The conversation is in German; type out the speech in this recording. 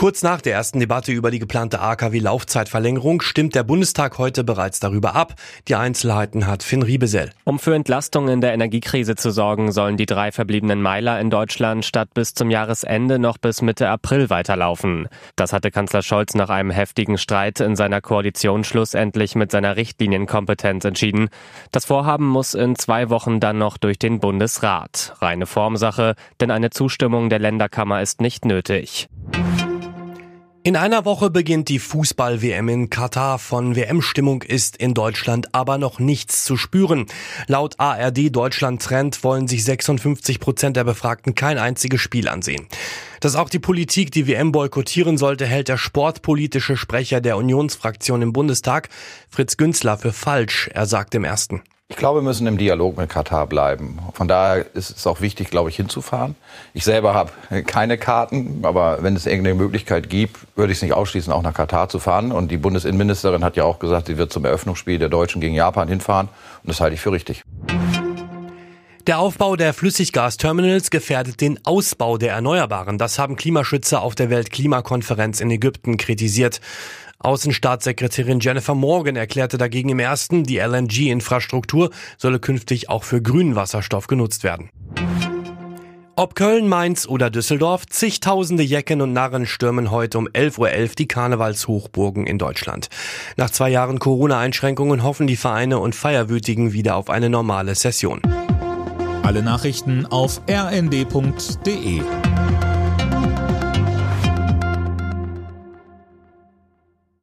Kurz nach der ersten Debatte über die geplante AKW-Laufzeitverlängerung stimmt der Bundestag heute bereits darüber ab. Die Einzelheiten hat Finn Riebesell. Um für Entlastung in der Energiekrise zu sorgen, sollen die drei verbliebenen Meiler in Deutschland statt bis zum Jahresende noch bis Mitte April weiterlaufen. Das hatte Kanzler Scholz nach einem heftigen Streit in seiner Koalition schlussendlich mit seiner Richtlinienkompetenz entschieden. Das Vorhaben muss in zwei Wochen dann noch durch den Bundesrat. Reine Formsache, denn eine Zustimmung der Länderkammer ist nicht nötig. In einer Woche beginnt die Fußball-WM in Katar. Von WM-Stimmung ist in Deutschland aber noch nichts zu spüren. Laut ARD Deutschland Trend wollen sich 56 Prozent der Befragten kein einziges Spiel ansehen. Dass auch die Politik die WM boykottieren sollte, hält der sportpolitische Sprecher der Unionsfraktion im Bundestag, Fritz Günzler, für falsch. Er sagt im ersten. Ich glaube, wir müssen im Dialog mit Katar bleiben. Von daher ist es auch wichtig, glaube ich, hinzufahren. Ich selber habe keine Karten, aber wenn es irgendeine Möglichkeit gibt, würde ich es nicht ausschließen, auch nach Katar zu fahren. Und die Bundesinnenministerin hat ja auch gesagt, sie wird zum Eröffnungsspiel der Deutschen gegen Japan hinfahren. Und das halte ich für richtig. Der Aufbau der Flüssiggasterminals gefährdet den Ausbau der Erneuerbaren. Das haben Klimaschützer auf der Weltklimakonferenz in Ägypten kritisiert. Außenstaatssekretärin Jennifer Morgan erklärte dagegen im ersten, die LNG-Infrastruktur solle künftig auch für grünen Wasserstoff genutzt werden. Ob Köln, Mainz oder Düsseldorf, zigtausende Jecken und Narren stürmen heute um 11.11 Uhr die Karnevalshochburgen in Deutschland. Nach zwei Jahren Corona-Einschränkungen hoffen die Vereine und Feierwütigen wieder auf eine normale Session. Alle Nachrichten auf rnd.de